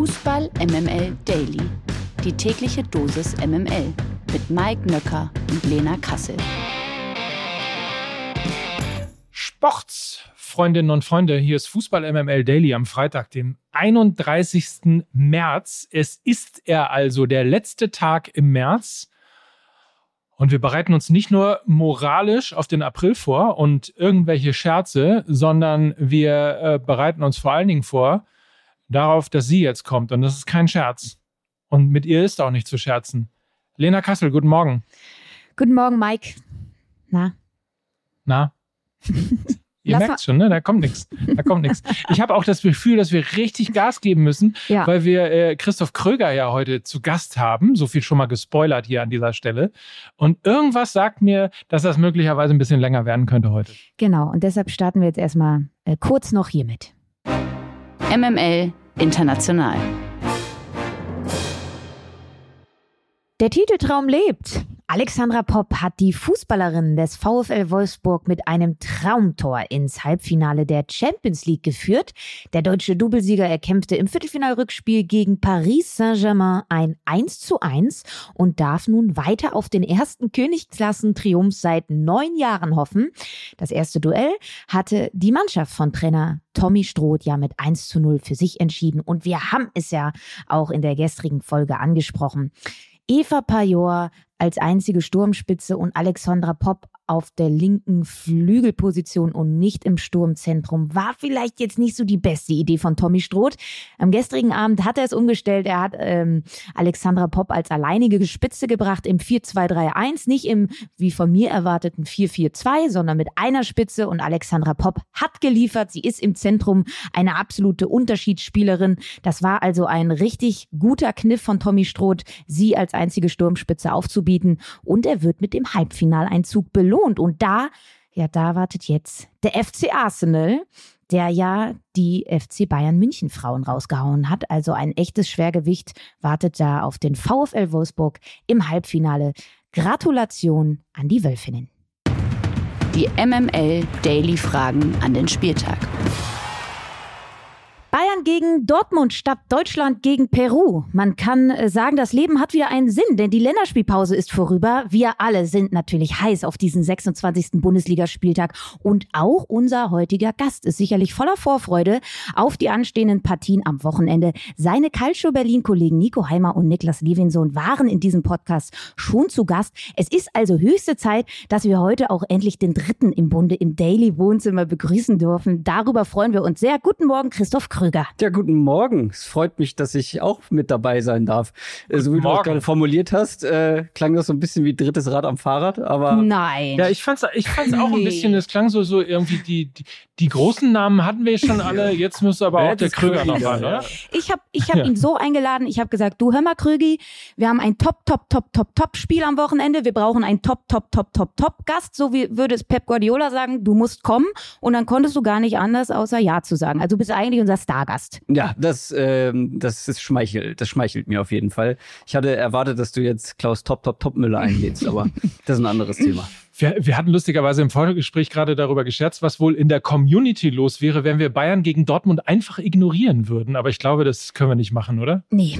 Fußball MML Daily. Die tägliche Dosis MML mit Mike Nöcker und Lena Kassel. Sports, Freundinnen und Freunde, hier ist Fußball MML Daily am Freitag, dem 31. März. Es ist er also, der letzte Tag im März. Und wir bereiten uns nicht nur moralisch auf den April vor und irgendwelche Scherze, sondern wir äh, bereiten uns vor allen Dingen vor darauf, dass sie jetzt kommt. Und das ist kein Scherz. Und mit ihr ist auch nicht zu scherzen. Lena Kassel, guten Morgen. Guten Morgen, Mike. Na? Na? Ihr Lass merkt schon, ne? Da kommt nichts. Da kommt nichts. Ich habe auch das Gefühl, dass wir richtig Gas geben müssen, Ja. weil wir äh, Christoph Kröger ja heute zu Gast haben. So viel schon mal gespoilert hier an dieser Stelle. Und irgendwas sagt mir, dass das möglicherweise ein bisschen länger werden könnte heute. Genau, und deshalb starten wir jetzt erstmal äh, kurz noch hiermit. MML International. Der Titeltraum lebt. Alexandra Popp hat die Fußballerin des VfL Wolfsburg mit einem Traumtor ins Halbfinale der Champions League geführt. Der deutsche Doublesieger erkämpfte im Viertelfinalrückspiel gegen Paris Saint-Germain ein 1 zu 1 und darf nun weiter auf den ersten Königsklassentriumph seit neun Jahren hoffen. Das erste Duell hatte die Mannschaft von Trainer Tommy Stroth ja mit 1 zu 0 für sich entschieden und wir haben es ja auch in der gestrigen Folge angesprochen. Eva Pajor als einzige Sturmspitze und Alexandra Popp auf der linken Flügelposition und nicht im Sturmzentrum war vielleicht jetzt nicht so die beste Idee von Tommy Stroth. Am gestrigen Abend hat er es umgestellt. Er hat ähm, Alexandra Popp als alleinige Spitze gebracht im 4-2-3-1, nicht im, wie von mir erwarteten 4-4-2, sondern mit einer Spitze und Alexandra Popp hat geliefert. Sie ist im Zentrum eine absolute Unterschiedsspielerin. Das war also ein richtig guter Kniff von Tommy Stroth, sie als einzige Sturmspitze aufzubieten. Und er wird mit dem Halbfinaleinzug belohnt. Und da, ja, da wartet jetzt der FC Arsenal, der ja die FC Bayern München Frauen rausgehauen hat. Also ein echtes Schwergewicht wartet da auf den VfL Wolfsburg im Halbfinale. Gratulation an die Wölfinnen. Die MML Daily Fragen an den Spieltag. Bayern gegen Dortmund statt Deutschland gegen Peru. Man kann äh, sagen, das Leben hat wieder einen Sinn, denn die Länderspielpause ist vorüber. Wir alle sind natürlich heiß auf diesen 26. Bundesligaspieltag und auch unser heutiger Gast ist sicherlich voller Vorfreude auf die anstehenden Partien am Wochenende. Seine Calcio Berlin Kollegen Nico Heimer und Niklas Levinson waren in diesem Podcast schon zu Gast. Es ist also höchste Zeit, dass wir heute auch endlich den dritten im Bunde im Daily Wohnzimmer begrüßen dürfen. Darüber freuen wir uns sehr. Guten Morgen, Christoph Kröger. Ja, guten Morgen. Es freut mich, dass ich auch mit dabei sein darf. Äh, so wie du Morgen. das gerade formuliert hast, äh, klang das so ein bisschen wie drittes Rad am Fahrrad, aber Nein. Ja, ich fand's, ich fand's auch ein bisschen, es klang so, so irgendwie, die, die, die großen Namen hatten wir schon alle, jetzt müsste aber auch der ist Kröger noch ran, ja. oder? Ich habe ich hab Ja. ihn so eingeladen, ich habe gesagt, du hör mal Krögi, wir haben ein Top, Top, Top, Top, Top Spiel am Wochenende, wir brauchen einen Top, Top, Top, Top, Top Gast, so wie würde es Pep Guardiola sagen, du musst kommen und dann konntest du gar nicht anders, außer Ja zu sagen. Also du bist eigentlich unser Stargast. ja, das, ähm, das ist schmeichelt. Das schmeichelt mir auf jeden Fall. Ich hatte erwartet, dass du jetzt Klaus Top, Top, Top Müller einlädst, aber das ist ein anderes Thema. Wir, wir hatten lustigerweise im Vorgespräch gerade darüber gescherzt, was wohl in der Community los wäre, wenn wir Bayern gegen Dortmund einfach ignorieren würden. Aber ich glaube, das können wir nicht machen, oder? Nee.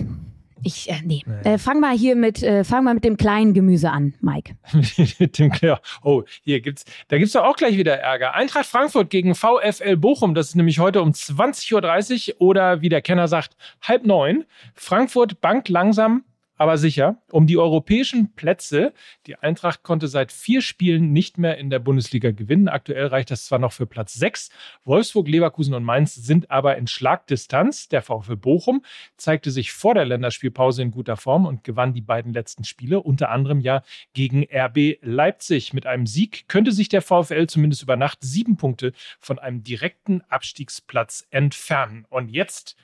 Ich, äh, nee. Äh, fang mal hier mit, äh, fang mal mit dem kleinen Gemüse an, Mike. Mit dem Claire. Oh, hier gibt's, da gibt's doch auch gleich wieder Ärger. Eintracht Frankfurt gegen VfL Bochum. Das ist nämlich heute um 20.30 Uhr oder wie der Kenner sagt, halb neun. Frankfurt bangt langsam, aber sicher um die europäischen Plätze. Die Eintracht konnte seit vier Spielen nicht mehr in der Bundesliga gewinnen. Aktuell reicht das zwar noch für Platz sechs. Wolfsburg, Leverkusen und Mainz sind aber in Schlagdistanz. Der VfL Bochum zeigte sich vor der Länderspielpause in guter Form und gewann die beiden letzten Spiele, unter anderem ja gegen RB Leipzig. Mit einem Sieg könnte sich der VfL zumindest über Nacht sieben Punkte von einem direkten Abstiegsplatz entfernen. Und jetzt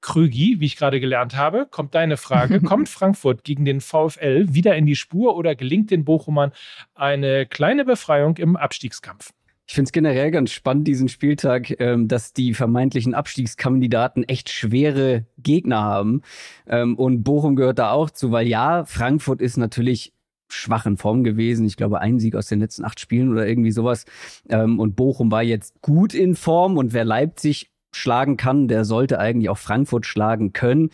Krügi, wie ich gerade gelernt habe, kommt deine Frage. Kommt Frankfurt gegen den VfL wieder in die Spur oder gelingt den Bochumern eine kleine Befreiung im Abstiegskampf? Ich finde es generell ganz spannend, diesen Spieltag, ähm, dass die vermeintlichen Abstiegskandidaten echt schwere Gegner haben. Ähm, und Bochum gehört da auch zu, weil ja, Frankfurt ist natürlich schwach in Form gewesen. Ich glaube, ein Sieg aus den letzten acht Spielen oder irgendwie sowas. Ähm, und Bochum war jetzt gut in Form. Und wer Leipzig schlagen kann, der sollte eigentlich auch Frankfurt schlagen können.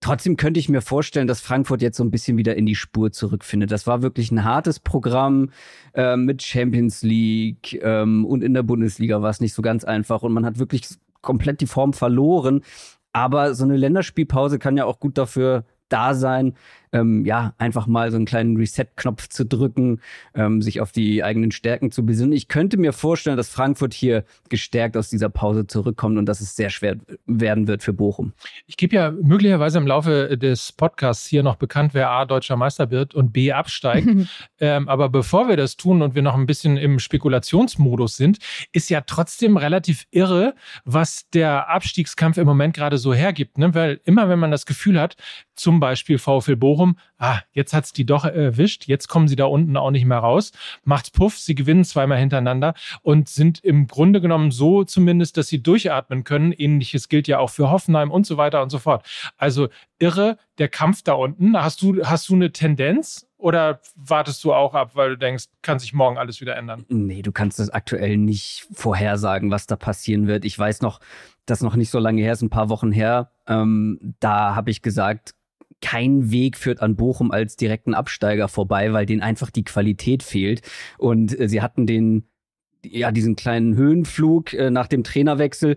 Trotzdem könnte ich mir vorstellen, dass Frankfurt jetzt so ein bisschen wieder in die Spur zurückfindet. Das war wirklich ein hartes Programm äh, mit Champions League ähm, und in der Bundesliga war es nicht so ganz einfach und man hat wirklich komplett die Form verloren. Aber so eine Länderspielpause kann ja auch gut dafür da sein, ähm, ja, einfach mal so einen kleinen Reset-Knopf zu drücken, ähm, sich auf die eigenen Stärken zu besinnen. Ich könnte mir vorstellen, dass Frankfurt hier gestärkt aus dieser Pause zurückkommt und dass es sehr schwer werden wird für Bochum. Ich gebe ja möglicherweise im Laufe des Podcasts hier noch bekannt, wer A, deutscher Meister wird und B, absteigt. ähm, aber bevor wir das tun und wir noch ein bisschen im Spekulationsmodus sind, ist ja trotzdem relativ irre, was der Abstiegskampf im Moment gerade so hergibt. Ne? Weil immer, wenn man das Gefühl hat, zum Beispiel VfL Bochum, Bochum, ah, jetzt hat es die doch erwischt, jetzt kommen sie da unten auch nicht mehr raus. Macht's Puff, sie gewinnen zweimal hintereinander und sind im Grunde genommen so zumindest, dass sie durchatmen können. Ähnliches gilt ja auch für Hoffenheim und so weiter und so fort. Also irre, der Kampf da unten. Hast du, hast du eine Tendenz? Oder wartest du auch ab, weil du denkst, kann sich morgen alles wieder ändern? Nee, du kannst das aktuell nicht vorhersagen, was da passieren wird. Ich weiß noch, das noch nicht so lange her ist, ein paar Wochen her. Ähm, da habe ich gesagt, kein Weg führt an Bochum als direkten Absteiger vorbei, weil denen einfach die Qualität fehlt. Und äh, sie hatten den, ja, diesen kleinen Höhenflug äh, nach dem Trainerwechsel.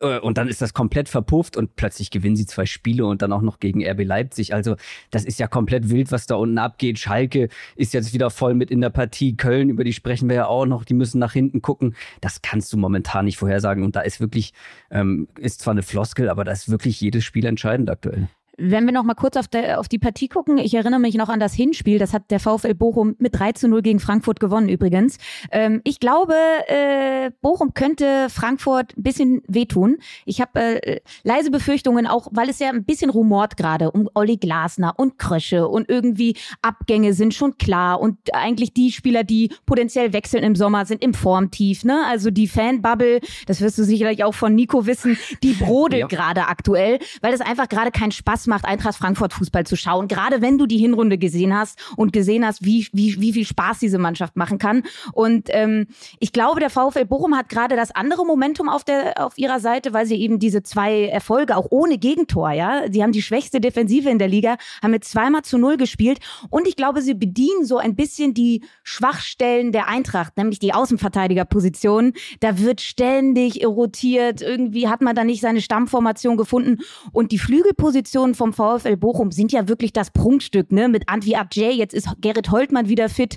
Äh, und dann ist das komplett verpufft und plötzlich gewinnen sie zwei Spiele und dann auch noch gegen RB Leipzig. Also das ist ja komplett wild, was da unten abgeht. Schalke ist jetzt wieder voll mit in der Partie. Köln, über die sprechen wir ja auch noch, die müssen nach hinten gucken. Das kannst du momentan nicht vorhersagen. Und da ist wirklich, ähm, ist zwar eine Floskel, aber da ist wirklich jedes Spiel entscheidend aktuell. Wenn wir noch mal kurz auf, der, auf die Partie gucken, ich erinnere mich noch an das Hinspiel, das hat der VfL Bochum mit 3 zu 0 gegen Frankfurt gewonnen übrigens. Ähm, ich glaube, äh, Bochum könnte Frankfurt ein bisschen wehtun. Ich habe äh, leise Befürchtungen, auch weil es ja ein bisschen rumort gerade um Olli Glasner und Krösche und irgendwie Abgänge sind schon klar und eigentlich die Spieler, die potenziell wechseln im Sommer, sind im Formtief. Ne? Also die Fanbubble, das wirst du sicherlich auch von Nico wissen, die brodelt ja. gerade aktuell, weil das einfach gerade keinen Spaß macht, Eintracht Frankfurt Fußball zu schauen. Gerade wenn du die Hinrunde gesehen hast und gesehen hast, wie, wie, wie viel Spaß diese Mannschaft machen kann. Und ähm, ich glaube, der VfL Bochum hat gerade das andere Momentum auf, der, auf ihrer Seite, weil sie eben diese zwei Erfolge, auch ohne Gegentor, ja, sie haben die schwächste Defensive in der Liga, haben mit zweimal zu null gespielt. Und ich glaube, sie bedienen so ein bisschen die Schwachstellen der Eintracht, nämlich die Außenverteidigerposition. Da wird ständig rotiert. Irgendwie hat man da nicht seine Stammformation gefunden. Und die Flügelposition vom VfL Bochum sind ja wirklich das Prunkstück, ne? Mit Antwi Abjay, jetzt ist Gerrit Holtmann wieder fit.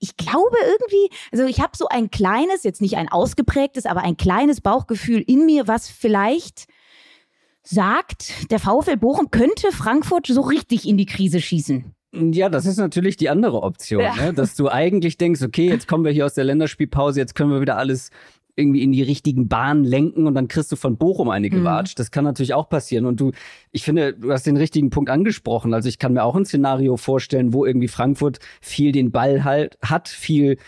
Ich glaube irgendwie, also ich habe so ein kleines, jetzt nicht ein ausgeprägtes, aber ein kleines Bauchgefühl in mir, was vielleicht sagt, der VfL Bochum könnte Frankfurt so richtig in die Krise schießen. Ja, das ist natürlich die andere Option, ja. ne? dass du eigentlich denkst, okay, jetzt kommen wir hier aus der Länderspielpause, jetzt können wir wieder alles irgendwie in die richtigen Bahnen lenken und dann kriegst du von Bochum eine mhm. gewatscht. Mhm. Das kann natürlich auch passieren. Und du, ich finde, du hast den richtigen Punkt angesprochen. Also ich kann mir auch ein Szenario vorstellen, wo irgendwie Frankfurt viel den Ball halt hat, viel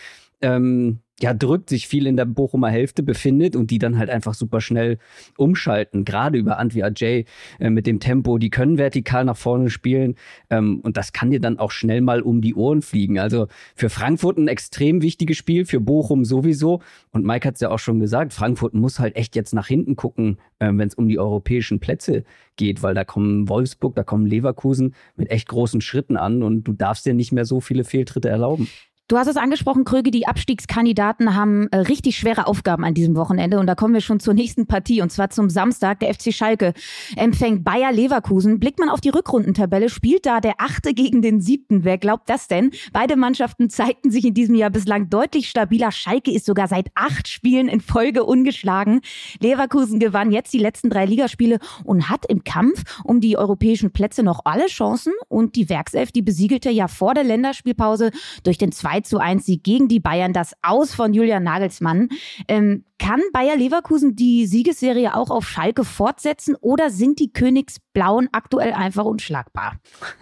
ähm, ja, drückt, sich viel in der Bochumer Hälfte befindet und die dann halt einfach super schnell umschalten. Gerade über Antwi Ajay äh, mit dem Tempo, die können vertikal nach vorne spielen ähm, und das kann dir dann auch schnell mal um die Ohren fliegen. Also für Frankfurt ein extrem wichtiges Spiel, für Bochum sowieso. Und Mike hat es ja auch schon gesagt, Frankfurt muss halt echt jetzt nach hinten gucken, äh, wenn es um die europäischen Plätze geht, weil da kommen Wolfsburg, da kommen Leverkusen mit echt großen Schritten an und du darfst dir nicht mehr so viele Fehltritte erlauben. Du hast es angesprochen, Kröge, die Abstiegskandidaten haben äh, richtig schwere Aufgaben an diesem Wochenende und da kommen wir schon zur nächsten Partie und zwar zum Samstag. Der FC Schalke empfängt Bayer Leverkusen. Blickt man auf die Rückrundentabelle, spielt da der Achte gegen den Siebten. Wer glaubt das denn? Beide Mannschaften zeigten sich in diesem Jahr bislang deutlich stabiler. Schalke ist sogar seit acht Spielen in Folge ungeschlagen. Leverkusen gewann jetzt die letzten drei Ligaspiele und hat im Kampf um die europäischen Plätze noch alle Chancen und die Werkself, die besiegelte ja vor der Länderspielpause durch den 2 zu 1 Sieg gegen die Bayern, das Aus von Julian Nagelsmann. Ähm, kann Bayer Leverkusen die Siegesserie auch auf Schalke fortsetzen oder sind die Königsblauen aktuell einfach unschlagbar?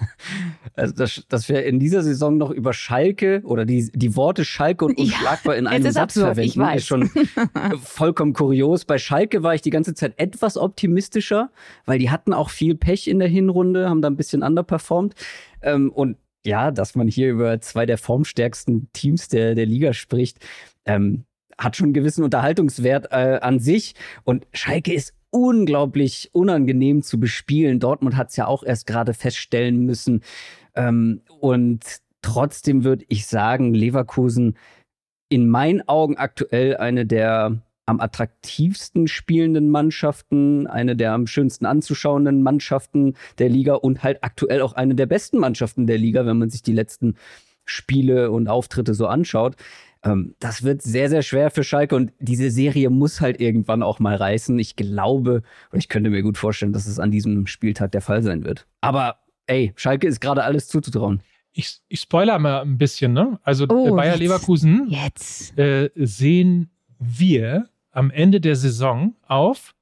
Also, dass, dass wir in dieser Saison noch über Schalke oder die, die Worte Schalke und unschlagbar ja, in einem Satz absurd, verwenden, ist schon vollkommen kurios. Bei Schalke war ich die ganze Zeit etwas optimistischer, weil die hatten auch viel Pech in der Hinrunde, haben da ein bisschen underperformed. Ähm, und ja, dass man hier über zwei der formstärksten Teams der, der Liga spricht. Ähm, hat schon einen gewissen Unterhaltungswert äh, an sich. Und Schalke ist unglaublich unangenehm zu bespielen. Dortmund hat es ja auch erst gerade feststellen müssen. Ähm, und trotzdem würde ich sagen, Leverkusen in meinen Augen aktuell eine der am attraktivsten spielenden Mannschaften, eine der am schönsten anzuschauenden Mannschaften der Liga und halt aktuell auch eine der besten Mannschaften der Liga, wenn man sich die letzten Spiele und Auftritte so anschaut. Ähm, das wird sehr, sehr schwer für Schalke und diese Serie muss halt irgendwann auch mal reißen. Ich glaube, oder ich könnte mir gut vorstellen, dass es an diesem Spieltag der Fall sein wird. Aber ey, Schalke ist gerade alles zuzutrauen. Ich, ich spoiler mal ein bisschen, ne? Also Oh, Bayer jetzt. Leverkusen Jetzt. äh, sehen wir am Ende der Saison auf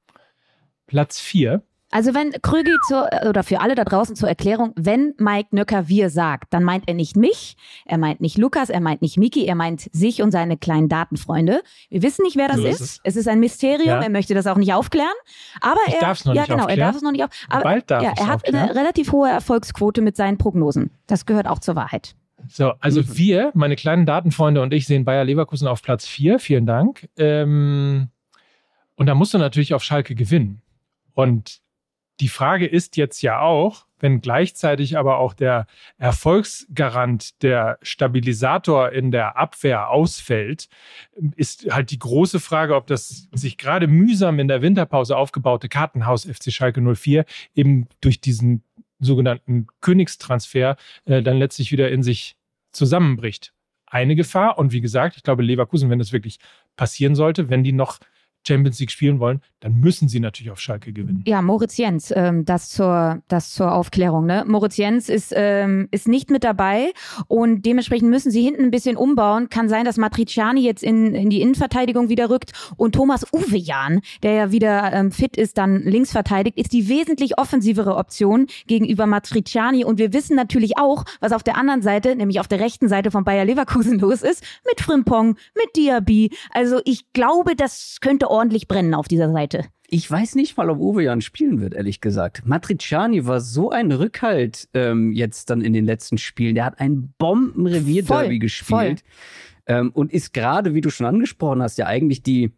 Platz 4. Also wenn Krügi zur, oder für alle da draußen zur Erklärung, wenn Mike Nöcker wir sagt, dann meint er nicht mich, er meint nicht Lukas, er meint nicht Miki, er meint sich und seine kleinen Datenfreunde. Wir wissen nicht, wer das So ist. ist es. ist ein Mysterium, Ja. er möchte das auch nicht aufklären. Aber Ich er, darf's noch ja nicht genau, er aufklären. darf es noch nicht auf. Aber Bald darf ja, er hat aufklären. eine relativ hohe Erfolgsquote mit seinen Prognosen. Das gehört auch zur Wahrheit. So, also wir, meine kleinen Datenfreunde und ich sehen Bayer Leverkusen auf Platz 4. Vielen Dank. Ähm, und da musst du natürlich auf Schalke gewinnen. Und die Frage ist jetzt ja auch, wenn gleichzeitig aber auch der Erfolgsgarant, der Stabilisator in der Abwehr ausfällt, ist halt die große Frage, ob das sich gerade mühsam in der Winterpause aufgebaute Kartenhaus FC Schalke 04 eben durch diesen sogenannten Königstransfer äh, dann letztlich wieder in sich zusammenbricht. Eine Gefahr und wie gesagt, ich glaube Leverkusen, wenn das wirklich passieren sollte, wenn die noch Champions League spielen wollen, dann müssen sie natürlich auf Schalke gewinnen. Ja, Moritz Jens, ähm, das, zur, das zur Aufklärung. Ne? Moritz Jens ist, ähm, ist nicht mit dabei und dementsprechend müssen sie hinten ein bisschen umbauen. Kann sein, dass Matriciani jetzt in, in die Innenverteidigung wieder rückt und Thomas Uwejan, der ja wieder ähm, fit ist, dann links verteidigt, ist die wesentlich offensivere Option gegenüber Matriciani. Und wir wissen natürlich auch, was auf der anderen Seite, nämlich auf der rechten Seite von Bayer Leverkusen los ist, mit Frimpong, mit Diaby. Also ich glaube, das könnte ordentlich brennen auf dieser Seite. Ich weiß nicht mal, ob Uwe Jan spielen wird, ehrlich gesagt. Matriciani war so ein Rückhalt ähm, jetzt dann in den letzten Spielen. Der hat ein Bombenrevierderby gespielt ähm, und ist gerade, wie du schon angesprochen hast, ja eigentlich die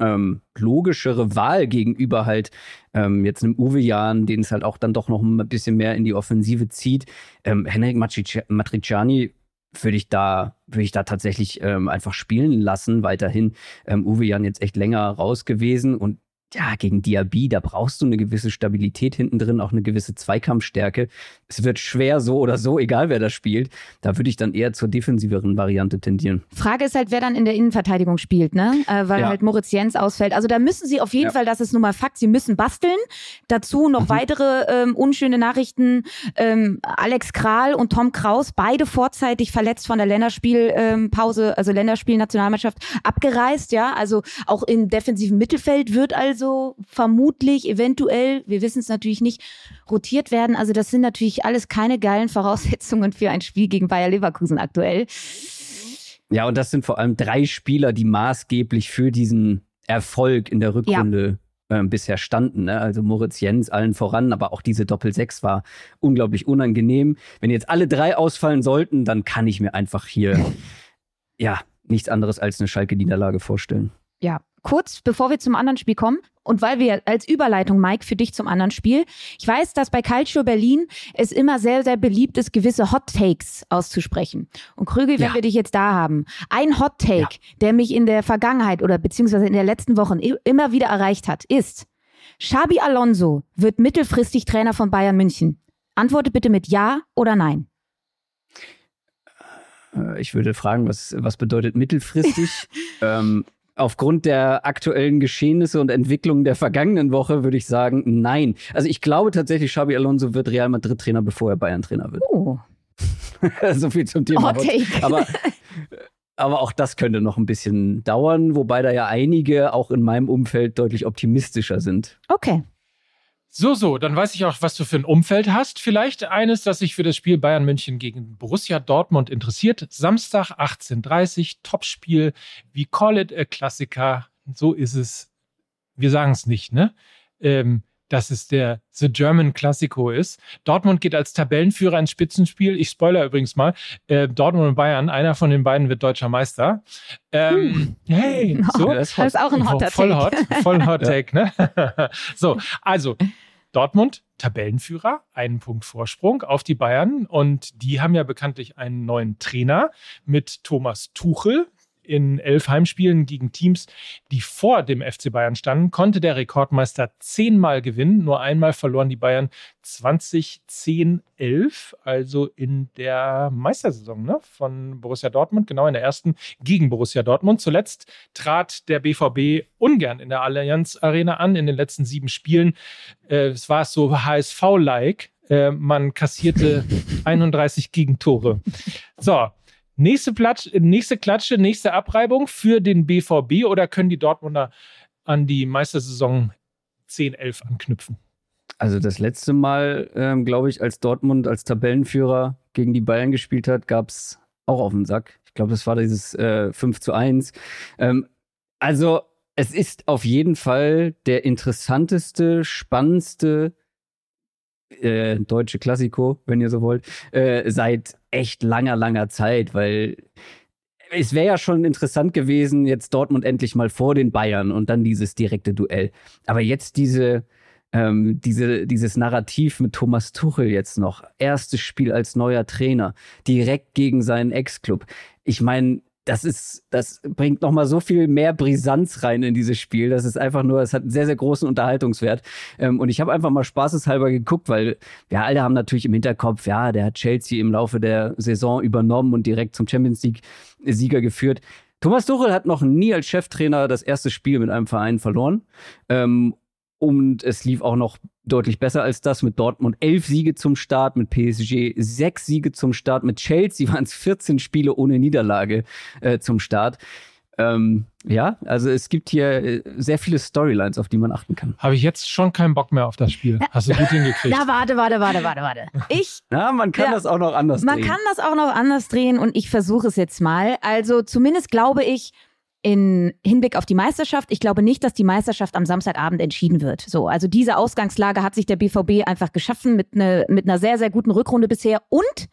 ähm, logischere Wahl gegenüber halt ähm, jetzt einem Uwe Jan, den es halt auch dann doch noch ein bisschen mehr in die Offensive zieht. Ähm, Henrik Matrici- Matriciani würde ich da würde ich da tatsächlich ähm, einfach spielen lassen weiterhin. Ähm, Uwe Jan jetzt echt länger raus gewesen und ja, gegen Diaby, da brauchst du eine gewisse Stabilität hinten drin, auch eine gewisse Zweikampfstärke. Es wird schwer so oder so, egal wer das spielt. Da würde ich dann eher zur defensiveren Variante tendieren. Frage ist halt, wer dann in der Innenverteidigung spielt, ne? Äh, weil Ja. halt Moritz Jens ausfällt. Also da müssen sie auf jeden Ja. Fall, das ist nun mal Fakt, sie müssen basteln. Dazu noch Mhm. weitere ähm, unschöne Nachrichten. Ähm, Alex Kral und Tom Kraus, beide vorzeitig verletzt von der Länderspielpause, ähm, also Länderspielnationalmannschaft abgereist, ja. Also auch im defensiven Mittelfeld wird also vermutlich, eventuell, wir wissen es natürlich nicht, rotiert werden. Also das sind natürlich alles keine geilen Voraussetzungen für ein Spiel gegen Bayer Leverkusen aktuell. Ja, und das sind vor allem drei Spieler, die maßgeblich für diesen Erfolg in der Rückrunde ähm, bisher standen. Ne? Also Moritz Jens allen voran, aber auch diese Doppel-Sechs war unglaublich unangenehm. Wenn jetzt alle drei ausfallen sollten, dann kann ich mir einfach hier ja nichts anderes als eine Schalke-Niederlage vorstellen. Ja, kurz bevor wir zum anderen Spiel kommen und weil wir als Überleitung, Mike, für dich zum anderen Spiel. Ich weiß, dass bei Calcio Berlin es immer sehr, sehr beliebt ist, gewisse Hot Takes auszusprechen. Und Krügel, wenn Ja. wir dich jetzt da haben, ein Hot Take, der mich in der Vergangenheit oder beziehungsweise in der letzten Wochen i- immer wieder erreicht hat, ist, Xabi Alonso wird mittelfristig Trainer von Bayern München. Antworte bitte mit Ja oder Nein. Äh, Ich würde fragen, was, was bedeutet mittelfristig? ähm, aufgrund der aktuellen Geschehnisse und Entwicklungen der vergangenen Woche würde ich sagen, nein. Also ich glaube tatsächlich, Xabi Alonso wird Real Madrid Trainer, bevor er Bayern Trainer wird. Oh, so viel zum Thema. Hot Take. Aber, aber auch das könnte noch ein bisschen dauern, wobei da ja einige auch in meinem Umfeld deutlich optimistischer sind. Okay. So, so, dann weiß ich auch, was du für ein Umfeld hast. Vielleicht eines, das sich für das Spiel Bayern München gegen Borussia Dortmund interessiert. Samstag 18.30 Uhr, Topspiel. We call it a Klassiker. So ist es. Wir sagen es nicht, ne? Ähm, dass es der The German Classico ist. Dortmund geht als Tabellenführer ins Spitzenspiel. Ich spoiler übrigens mal. Äh, Dortmund und Bayern, einer von den beiden wird deutscher Meister. Ähm, hm. Hey, so. das ist auch ein hotter Voll hot, voll hot Take, ne? so, also Dortmund, Tabellenführer, einen Punkt Vorsprung auf die Bayern. Und die haben ja bekanntlich einen neuen Trainer mit Thomas Tuchel in elf Heimspielen gegen Teams, die vor dem FC Bayern standen, konnte der Rekordmeister zehnmal gewinnen. Nur einmal verloren die Bayern 2010 11, also in der Meistersaison ne, von Borussia Dortmund, genau in der ersten gegen Borussia Dortmund. Zuletzt trat der BVB ungern in der Allianz Arena an in den letzten sieben Spielen. Äh, es war so HSV-like. Äh, man kassierte 31 Gegentore. So, Nächste, Platsch, nächste Klatsche, nächste Abreibung für den BVB oder können die Dortmunder an die Meistersaison 10, 11 anknüpfen? Also das letzte Mal, ähm, glaube ich, als Dortmund als Tabellenführer gegen die Bayern gespielt hat, gab es auch auf den Sack. Ich glaube, das war dieses äh, 5 zu 1. Ähm, also es ist auf jeden Fall der interessanteste, spannendste äh, deutsche Klassiko, wenn ihr so wollt, äh, seit echt langer, langer Zeit, weil es wäre ja schon interessant gewesen, jetzt Dortmund endlich mal vor den Bayern und dann dieses direkte Duell. Aber jetzt diese, ähm, diese, dieses Narrativ mit Thomas Tuchel jetzt noch, erstes Spiel als neuer Trainer, direkt gegen seinen Ex-Club. Ich meine, das ist, das bringt nochmal so viel mehr Brisanz rein in dieses Spiel. Das ist einfach nur, es hat einen sehr, sehr großen Unterhaltungswert. Ähm, und ich habe einfach mal spaßeshalber geguckt, weil ja, alle haben natürlich im Hinterkopf, ja, der hat Chelsea im Laufe der Saison übernommen und direkt zum Champions League Sieger geführt. Thomas Tuchel hat noch nie als Cheftrainer das erste Spiel mit einem Verein verloren. Ähm, und es lief auch noch deutlich besser als das mit Dortmund. Elf Siege zum Start, mit PSG sechs Siege zum Start, mit Chelsea waren es 14 Spiele ohne Niederlage äh, zum Start. Ähm, ja, also es gibt hier äh, sehr viele Storylines, auf die man achten kann. Habe ich jetzt schon keinen Bock mehr auf das Spiel. Hast du gut hingekriegt. Na, warte, warte, warte, warte, warte. Ich. Na, man kann ja, das auch noch anders man drehen. Man kann das auch noch anders drehen und ich versuche es jetzt mal. Also zumindest glaube ich, in Hinblick auf die Meisterschaft. Ich glaube nicht, dass die Meisterschaft am Samstagabend entschieden wird. So, also diese Ausgangslage hat sich der BVB einfach geschaffen mit, ne, mit einer sehr, sehr guten Rückrunde bisher und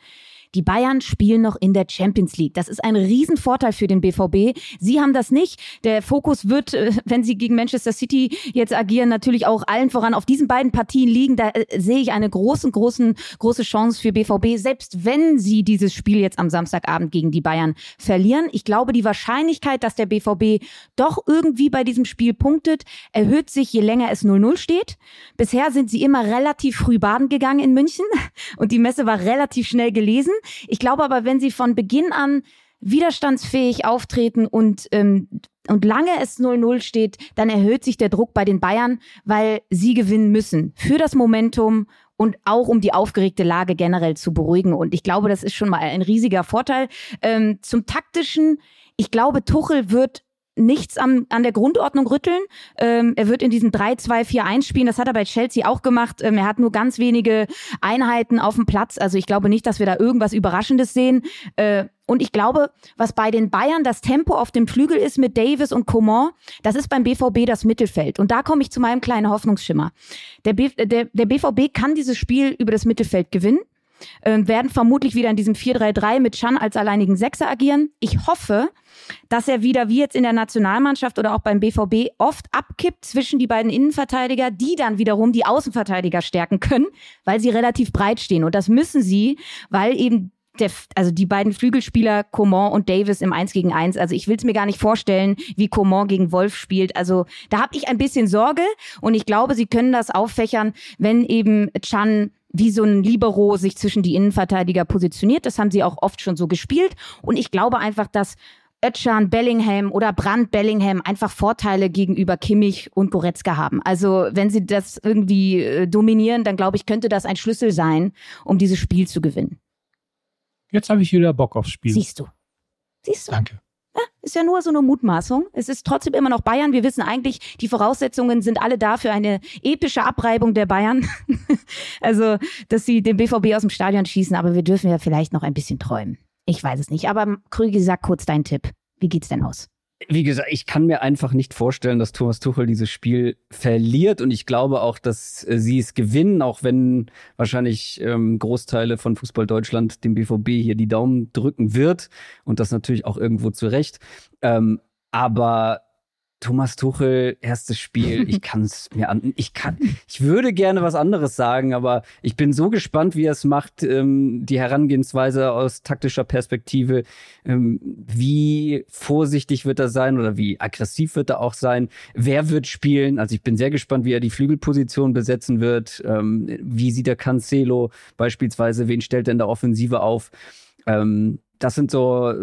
die Bayern spielen noch in der Champions League. Das ist ein Riesenvorteil für den BVB. Sie haben das nicht. Der Fokus wird, äh, wenn sie gegen Manchester City jetzt agieren, natürlich auch allen voran auf diesen beiden Partien liegen. Da äh, sehe ich eine große, großen, große Chance für BVB, selbst wenn sie dieses Spiel jetzt am Samstagabend gegen die Bayern verlieren. Ich glaube, die Wahrscheinlichkeit, dass der BVB doch irgendwie bei diesem Spiel punktet, erhöht sich, je länger es 0-0 steht. Bisher sind sie immer relativ früh baden gegangen in München und die Messe war relativ schnell gelesen. Ich glaube aber, wenn sie von Beginn an widerstandsfähig auftreten und ähm, und lange es 0-0 steht, dann erhöht sich der Druck bei den Bayern, weil sie gewinnen müssen für das Momentum und auch um die aufgeregte Lage generell zu beruhigen. Und ich glaube, das ist schon mal ein riesiger Vorteil. Ähm, zum taktischen, ich glaube, Tuchel wird nichts am, an der Grundordnung rütteln. Ähm, er wird in diesem 3-2-4-1 spielen. Das hat er bei Chelsea auch gemacht. Ähm, er hat nur ganz wenige Einheiten auf dem Platz. Also ich glaube nicht, dass wir da irgendwas Überraschendes sehen. Äh, und ich glaube, was bei den Bayern das Tempo auf dem Flügel ist mit Davis und Coman, das ist beim BVB das Mittelfeld. Und da komme ich zu meinem kleinen Hoffnungsschimmer. Der, B der, der BVB kann dieses Spiel über das Mittelfeld gewinnen äh, werden vermutlich wieder in diesem 4-3-3 mit Chan als alleinigen Sechser agieren. Ich hoffe, dass er wieder wie jetzt in der Nationalmannschaft oder auch beim BVB oft abkippt zwischen die beiden Innenverteidiger, die dann wiederum die Außenverteidiger stärken können, weil sie relativ breit stehen. Und das müssen sie, weil eben der, also die beiden Flügelspieler Coman und Davis im 1 gegen 1. Also ich will es mir gar nicht vorstellen, wie Coman gegen Wolf spielt. Also da habe ich ein bisschen Sorge und ich glaube, sie können das auffächern, wenn eben Chan wie so ein Libero sich zwischen die Innenverteidiger positioniert. Das haben sie auch oft schon so gespielt. Und ich glaube einfach, dass Ötchan, Bellingham oder Brandt Bellingham einfach Vorteile gegenüber Kimmich und Goretzka haben. Also wenn sie das irgendwie äh, dominieren, dann glaube ich, könnte das ein Schlüssel sein, um dieses Spiel zu gewinnen. Jetzt habe ich wieder Bock aufs Spiel. Siehst du. Siehst du. Danke. Ja, ist ja nur so eine Mutmaßung. Es ist trotzdem immer noch Bayern. Wir wissen eigentlich, die Voraussetzungen sind alle da für eine epische Abreibung der Bayern. also, dass sie den BVB aus dem Stadion schießen, aber wir dürfen ja vielleicht noch ein bisschen träumen. Ich weiß es nicht. Aber Krügi, sag kurz deinen Tipp. Wie geht's denn aus? Wie gesagt, ich kann mir einfach nicht vorstellen, dass Thomas Tuchel dieses Spiel verliert und ich glaube auch, dass äh, sie es gewinnen, auch wenn wahrscheinlich ähm, Großteile von Fußball Deutschland dem BVB hier die Daumen drücken wird und das natürlich auch irgendwo zurecht. Ähm, aber Thomas Tuchel, erstes Spiel, ich kann es mir an, ich kann, ich würde gerne was anderes sagen, aber ich bin so gespannt, wie er es macht, ähm, die Herangehensweise aus taktischer Perspektive, ähm, wie vorsichtig wird er sein oder wie aggressiv wird er auch sein, wer wird spielen, also ich bin sehr gespannt, wie er die Flügelposition besetzen wird, ähm, wie sieht er Cancelo beispielsweise, wen stellt er in der Offensive auf, ähm, das sind so,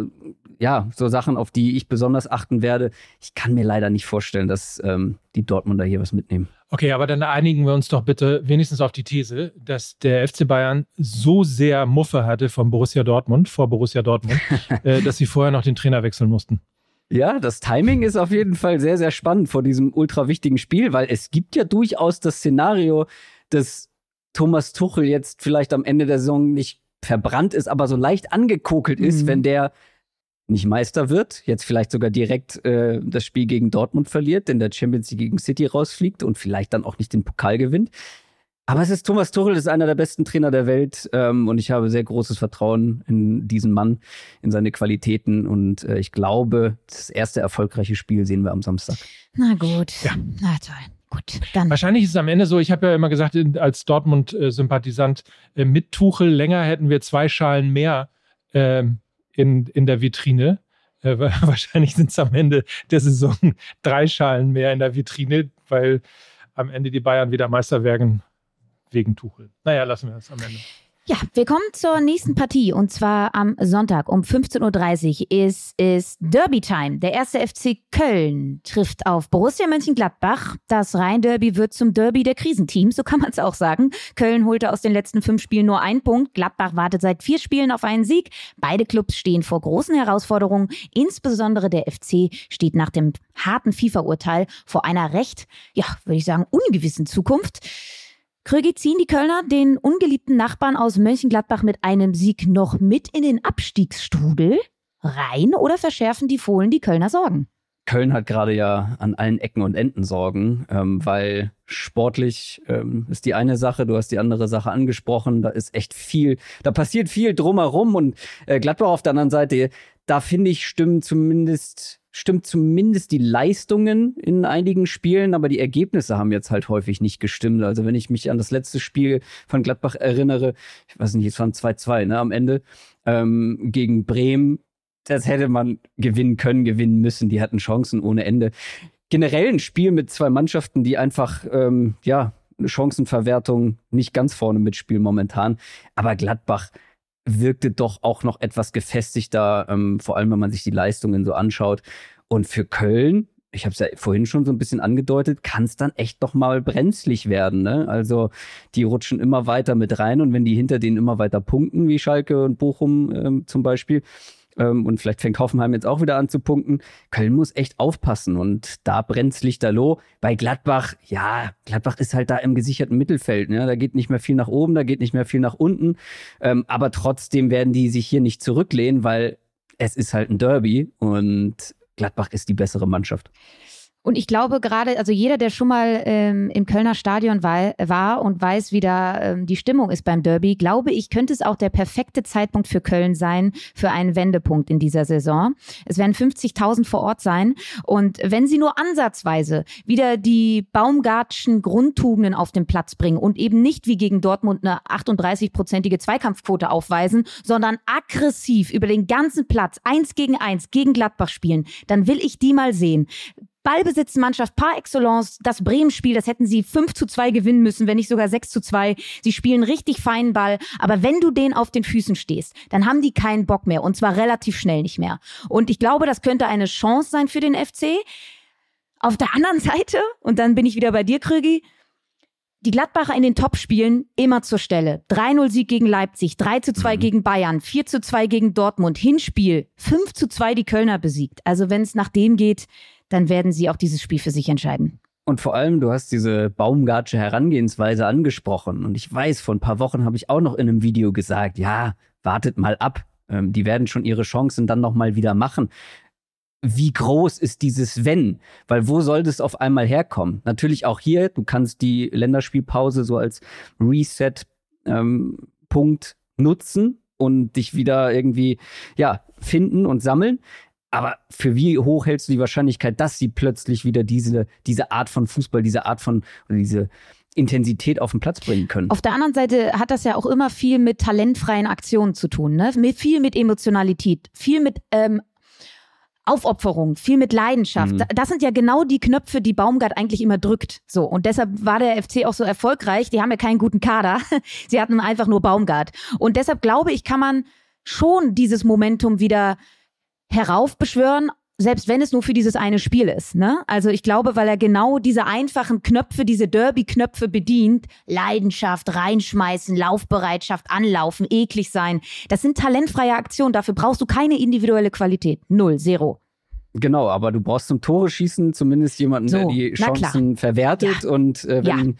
ja, so Sachen, auf die ich besonders achten werde. Ich kann mir leider nicht vorstellen, dass ähm, die Dortmunder hier was mitnehmen. Okay, aber dann einigen wir uns doch bitte wenigstens auf die These, dass der FC Bayern so sehr Muffe hatte von Borussia Dortmund, vor Borussia Dortmund, äh, dass sie vorher noch den Trainer wechseln mussten. Ja, das Timing ist auf jeden Fall sehr, sehr spannend vor diesem ultra wichtigen Spiel, weil es gibt ja durchaus das Szenario, dass Thomas Tuchel jetzt vielleicht am Ende der Saison nicht verbrannt ist, aber so leicht angekokelt ist, mhm. wenn der nicht Meister wird, jetzt vielleicht sogar direkt äh, das Spiel gegen Dortmund verliert, denn der Champions League gegen City rausfliegt und vielleicht dann auch nicht den Pokal gewinnt. Aber es ist Thomas Tuchel, ist einer der besten Trainer der Welt ähm, und ich habe sehr großes Vertrauen in diesen Mann, in seine Qualitäten und äh, ich glaube, das erste erfolgreiche Spiel sehen wir am Samstag. Na gut, ja. na toll. Gut, dann. Wahrscheinlich ist es am Ende so, ich habe ja immer gesagt, als Dortmund-Sympathisant, äh, mit Tuchel länger hätten wir zwei Schalen mehr äh, in, in der Vitrine. Äh, wahrscheinlich sind es am Ende der Saison drei Schalen mehr in der Vitrine, weil am Ende die Bayern wieder Meister werden wegen Tuchel. Naja, lassen wir es am Ende. Ja, wir kommen zur nächsten Partie und zwar am Sonntag um 15.30 Uhr ist, ist Derby Time. Der erste FC Köln trifft auf Borussia Mönchengladbach. Das Rhein-Derby wird zum Derby der Krisenteams, so kann man es auch sagen. Köln holte aus den letzten fünf Spielen nur einen Punkt. Gladbach wartet seit vier Spielen auf einen Sieg. Beide Clubs stehen vor großen Herausforderungen. Insbesondere der FC steht nach dem harten FIFA-Urteil vor einer recht, ja, würde ich sagen, ungewissen Zukunft. Krögi ziehen die Kölner den ungeliebten Nachbarn aus Mönchengladbach mit einem Sieg noch mit in den Abstiegsstrudel rein oder verschärfen die Fohlen die Kölner Sorgen? Köln hat gerade ja an allen Ecken und Enden Sorgen, ähm, weil sportlich ähm, ist die eine Sache, du hast die andere Sache angesprochen, da ist echt viel, da passiert viel drumherum und äh, Gladbach auf der anderen Seite, da finde ich, stimmen zumindest stimmt zumindest die Leistungen in einigen Spielen, aber die Ergebnisse haben jetzt halt häufig nicht gestimmt. Also wenn ich mich an das letzte Spiel von Gladbach erinnere, ich weiß nicht, es waren 2-2 ne, am Ende ähm, gegen Bremen, das hätte man gewinnen können, gewinnen müssen. Die hatten Chancen ohne Ende. Generell ein Spiel mit zwei Mannschaften, die einfach, ähm, ja, Chancenverwertung nicht ganz vorne mitspielen momentan. Aber Gladbach wirkte doch auch noch etwas gefestigter, ähm, vor allem wenn man sich die Leistungen so anschaut. Und für Köln, ich habe es ja vorhin schon so ein bisschen angedeutet, kann es dann echt noch mal brenzlig werden. Ne? Also die rutschen immer weiter mit rein und wenn die hinter denen immer weiter punkten, wie Schalke und Bochum ähm, zum Beispiel, ähm, und vielleicht fängt Hoffenheim jetzt auch wieder an zu punkten. Köln muss echt aufpassen und da brennt's lichterloh. Bei Gladbach, ja, Gladbach ist halt da im gesicherten Mittelfeld. Ne? Da geht nicht mehr viel nach oben, da geht nicht mehr viel nach unten. Ähm, aber trotzdem werden die sich hier nicht zurücklehnen, weil es ist halt ein Derby und Gladbach ist die bessere Mannschaft. Und ich glaube gerade, also jeder, der schon mal ähm, im Kölner Stadion war, war und weiß, wie da ähm, die Stimmung ist beim Derby, glaube ich, könnte es auch der perfekte Zeitpunkt für Köln sein, für einen Wendepunkt in dieser Saison. Es werden 50.000 vor Ort sein. Und wenn sie nur ansatzweise wieder die Baumgartschen Grundtugenden auf den Platz bringen und eben nicht wie gegen Dortmund eine 38-prozentige Zweikampfquote aufweisen, sondern aggressiv über den ganzen Platz eins gegen eins gegen Gladbach spielen, dann will ich die mal sehen. Ballbesitzmannschaft par excellence. Das Bremen-Spiel, das hätten sie 5 zu 2 gewinnen müssen, wenn nicht sogar 6 zu 2. Sie spielen richtig feinen Ball. Aber wenn du denen auf den Füßen stehst, dann haben die keinen Bock mehr. Und zwar relativ schnell nicht mehr. Und ich glaube, das könnte eine Chance sein für den FC. Auf der anderen Seite, und dann bin ich wieder bei dir, Krügi, die Gladbacher in den Topspielen immer zur Stelle. 3-0 Sieg gegen Leipzig, 3 zu 2 mhm. gegen Bayern, 4 zu 2 gegen Dortmund, Hinspiel, 5 zu 2 die Kölner besiegt. Also wenn es nach dem geht, dann werden sie auch dieses Spiel für sich entscheiden. Und vor allem, du hast diese Baumgartsche Herangehensweise angesprochen. Und ich weiß, vor ein paar Wochen habe ich auch noch in einem Video gesagt, ja, wartet mal ab. Ähm, die werden schon ihre Chancen dann nochmal wieder machen. wie groß ist dieses Wenn? Weil wo soll das auf einmal herkommen? Natürlich auch hier, du kannst die Länderspielpause so als Reset-Punkt ähm, nutzen und dich wieder irgendwie, ja, finden und sammeln. Aber für wie hoch hältst du die Wahrscheinlichkeit, dass sie plötzlich wieder diese, diese Art von Fußball, diese Art von, oder diese Intensität auf den Platz bringen können. Auf der anderen Seite hat das ja auch immer viel mit talentfreien Aktionen zu tun, ne? viel mit Emotionalität, viel mit ähm, Aufopferung, viel mit Leidenschaft. Mhm. Das sind ja genau die Knöpfe, die Baumgart eigentlich immer drückt. So. Und deshalb war der FC auch so erfolgreich. Die haben ja keinen guten Kader. Sie hatten einfach nur Baumgart. Und deshalb glaube ich, kann man schon dieses Momentum wieder heraufbeschwören, selbst wenn es nur für dieses eine Spiel ist. Ne? Also ich glaube, weil er genau diese einfachen Knöpfe, diese Derby-Knöpfe bedient, Leidenschaft, reinschmeißen, Laufbereitschaft, anlaufen, eklig sein, das sind talentfreie Aktionen. Dafür brauchst du keine individuelle Qualität. Null, zero. Genau, aber du brauchst zum Tore schießen zumindest jemanden, so, der die Chancen verwertet. Ja. Und äh, wenn ja.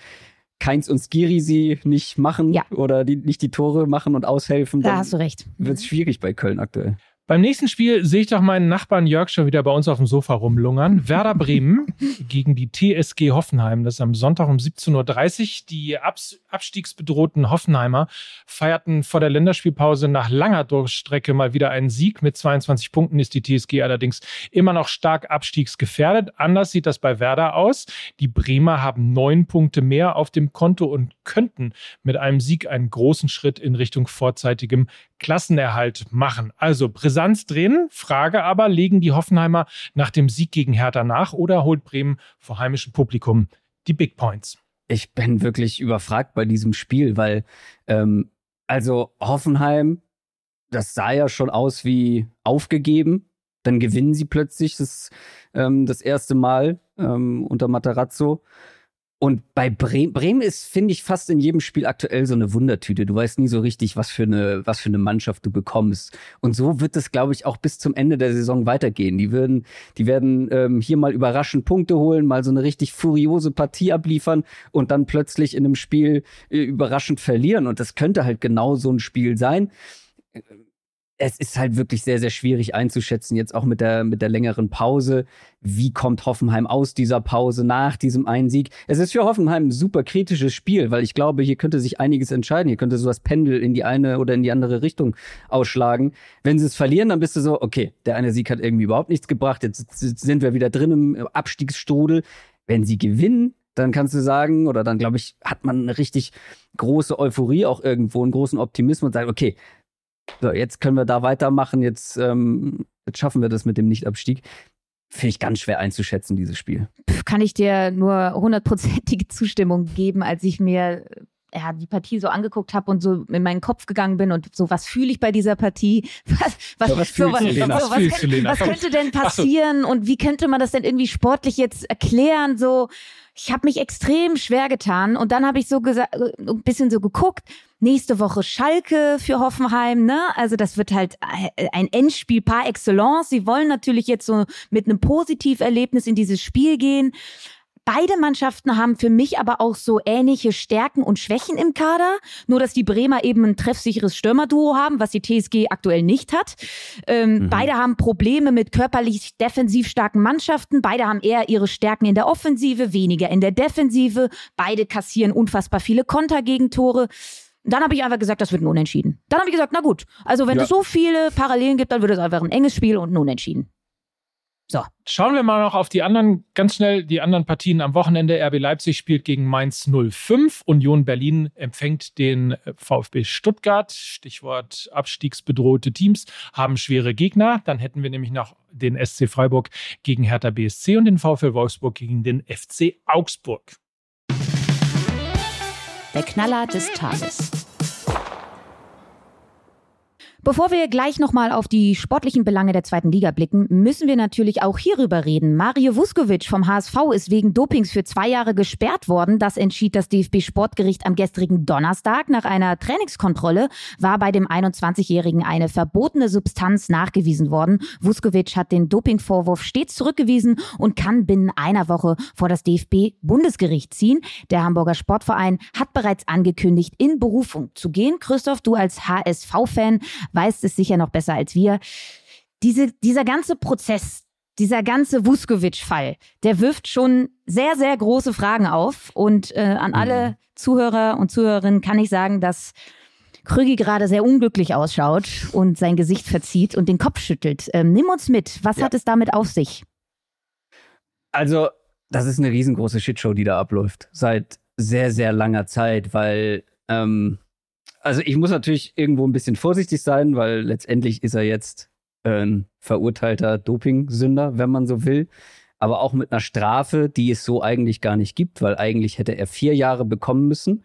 Keins und Skiri sie nicht machen ja. oder die, nicht die Tore machen und aushelfen, da hast du recht. Wird es schwierig bei Köln aktuell. Beim nächsten Spiel sehe ich doch meinen Nachbarn Jörg schon wieder bei uns auf dem Sofa rumlungern. Werder Bremen gegen die TSG Hoffenheim. Das ist am Sonntag um 17.30 Uhr. Die Abs abstiegsbedrohten Hoffenheimer feierten vor der Länderspielpause nach langer Durchstrecke mal wieder einen Sieg. Mit 22 Punkten ist die TSG allerdings immer noch stark abstiegsgefährdet. Anders sieht das bei Werder aus. Die Bremer haben neun Punkte mehr auf dem Konto und könnten mit einem Sieg einen großen Schritt in Richtung vorzeitigem Klassenerhalt machen. Also Brisanz drin. Frage aber, legen die Hoffenheimer nach dem Sieg gegen Hertha nach oder holt Bremen vor heimischem Publikum die Big Points? Ich bin wirklich überfragt bei diesem Spiel, weil ähm, also Hoffenheim, das sah ja schon aus wie aufgegeben. Dann gewinnen sie plötzlich das, ähm, das erste Mal ähm, unter Matarazzo. Und bei Bremen, Bremen ist, finde ich, fast in jedem Spiel aktuell so eine Wundertüte. Du weißt nie so richtig, was für eine, was für eine Mannschaft du bekommst. Und so wird es, glaube ich, auch bis zum Ende der Saison weitergehen. Die würden, die werden ähm, hier mal überraschend Punkte holen, mal so eine richtig furiose Partie abliefern und dann plötzlich in einem Spiel äh, überraschend verlieren. Und das könnte halt genau so ein Spiel sein es ist halt wirklich sehr, sehr schwierig einzuschätzen, jetzt auch mit der, mit der längeren Pause. Wie kommt Hoffenheim aus dieser Pause nach diesem einen Sieg? Es ist für Hoffenheim ein super kritisches Spiel, weil ich glaube, hier könnte sich einiges entscheiden. Hier könnte so das Pendel in die eine oder in die andere Richtung ausschlagen. Wenn sie es verlieren, dann bist du so, okay, der eine Sieg hat irgendwie überhaupt nichts gebracht. Jetzt sind wir wieder drin im Abstiegsstrudel. Wenn sie gewinnen, dann kannst du sagen, oder dann glaube ich, hat man eine richtig große Euphorie auch irgendwo, einen großen Optimismus und sagt, okay, so, jetzt können wir da weitermachen, jetzt, ähm, jetzt schaffen wir das mit dem Nichtabstieg. Finde ich ganz schwer einzuschätzen, dieses Spiel. Kann ich dir nur hundertprozentige Zustimmung geben, als ich mir ja, die Partie so angeguckt habe und so in meinen Kopf gegangen bin und so, was fühle ich bei dieser Partie? Was, was, ja, was, so, was, so, was, was, was könnte denn passieren und wie könnte man das denn irgendwie sportlich jetzt erklären? So, ich habe mich extrem schwer getan und dann habe ich so gesagt, äh, ein bisschen so geguckt. Nächste Woche Schalke für Hoffenheim, ne? Also das wird halt äh, ein Endspiel par excellence. Sie wollen natürlich jetzt so mit einem Positiverlebnis in dieses Spiel gehen. Beide Mannschaften haben für mich aber auch so ähnliche Stärken und Schwächen im Kader. Nur, dass die Bremer eben ein treffsicheres Stürmerduo haben, was die TSG aktuell nicht hat. Ähm, mhm. Beide haben Probleme mit körperlich defensiv starken Mannschaften. Beide haben eher ihre Stärken in der Offensive, weniger in der Defensive. Beide kassieren unfassbar viele Kontergegentore. Dann habe ich einfach gesagt, das wird ein Unentschieden. Dann habe ich gesagt, na gut, also wenn ja. es so viele Parallelen gibt, dann wird es einfach ein enges Spiel und ein Unentschieden. So. Schauen wir mal noch auf die anderen, ganz schnell die anderen Partien am Wochenende. RB Leipzig spielt gegen Mainz 05. Union Berlin empfängt den äh, VfB Stuttgart. Stichwort abstiegsbedrohte Teams haben schwere Gegner. Dann hätten wir nämlich noch den SC Freiburg gegen Hertha BSC und den VfL Wolfsburg gegen den FC Augsburg. Der Knaller des Tages. Bevor wir gleich nochmal auf die sportlichen Belange der zweiten Liga blicken, müssen wir natürlich auch hierüber reden. Mario Vuskovic vom HSV ist wegen Dopings für zwei Jahre gesperrt worden. Das entschied das DFB-Sportgericht am gestrigen Donnerstag. Nach einer Trainingskontrolle war bei dem 21-Jährigen eine verbotene Substanz nachgewiesen worden. Vuskovic hat den Dopingvorwurf stets zurückgewiesen und kann binnen einer Woche vor das DFB-Bundesgericht ziehen. Der Hamburger Sportverein hat bereits angekündigt, in Berufung zu gehen. Christoph, du als HSV-Fan weißt es sicher noch besser als wir. Diese, dieser ganze Prozess, dieser ganze Vuskovic-Fall, der wirft schon sehr, sehr große Fragen auf. Und äh, an mhm. alle Zuhörer und Zuhörerinnen kann ich sagen, dass Krügi gerade sehr unglücklich ausschaut und sein Gesicht verzieht und den Kopf schüttelt. Ähm, nimm uns mit. Was ja. hat es damit auf sich? Also, das ist eine riesengroße Shitshow, die da abläuft. Seit sehr, sehr langer Zeit, weil, ähm, also ich muss natürlich irgendwo ein bisschen vorsichtig sein, weil letztendlich ist er jetzt ein verurteilter Dopingsünder, wenn man so will. Aber auch mit einer Strafe, die es so eigentlich gar nicht gibt, weil eigentlich hätte er vier Jahre bekommen müssen.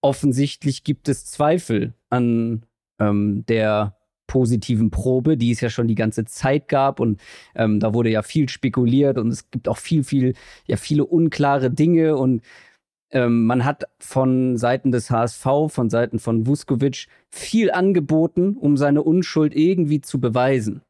Offensichtlich gibt es Zweifel an ähm, der positiven Probe, die es ja schon die ganze Zeit gab und ähm, da wurde ja viel spekuliert und es gibt auch viel, viel, ja viele unklare Dinge und ähm, man hat von Seiten des HSV, von Seiten von Vuskovic viel angeboten, um seine Unschuld irgendwie zu beweisen.